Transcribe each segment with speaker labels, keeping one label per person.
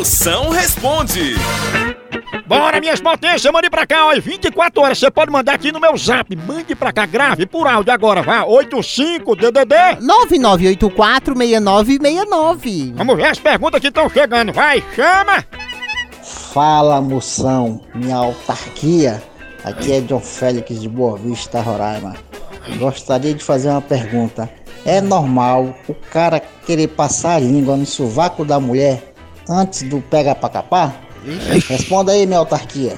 Speaker 1: Moção responde.
Speaker 2: Bora, minhas potências, mande pra cá, ó, e 24 horas, você pode mandar aqui no meu zap, mande pra cá, grave por áudio agora, vá, 85-DDD.
Speaker 3: 99846969.
Speaker 2: Vamos ver as perguntas que estão chegando, vai, chama!
Speaker 4: Fala, moção, minha autarquia. Aqui é John Félix de Boa Vista, Roraima. Gostaria de fazer uma pergunta. É normal o cara querer passar a língua no sovaco da mulher antes do pega pra capar? Responda aí, minha autarquia.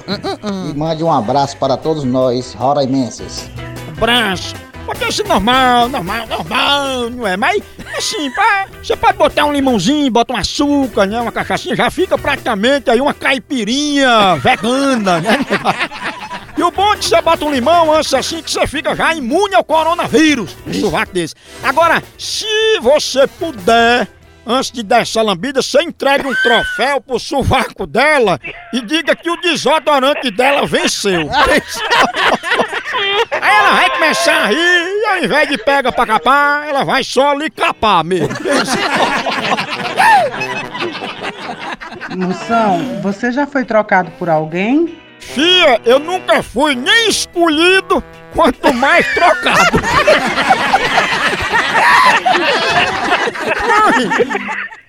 Speaker 4: E mande um abraço para todos nós, roraimenses.
Speaker 2: Abraço. Pode ser normal, normal, normal, não é? Mas, assim, pá, você pode botar um limãozinho, bota um açúcar, né? Uma cachaçinha, já fica praticamente aí uma caipirinha vegana, né? E o bom é que você bota um limão antes assim que você fica já imune ao coronavírus. Um sovaco desse. Agora, se você puder, antes de dar essa lambida, você entregue um troféu pro sovaco dela e diga que o desodorante dela venceu. Aí ela vai começar a rir e ao invés de pega pra capar, ela vai só lhe capar mesmo.
Speaker 5: Moção, você já foi trocado por alguém?
Speaker 2: Fia, eu nunca fui nem escolhido, quanto mais trocado. 我去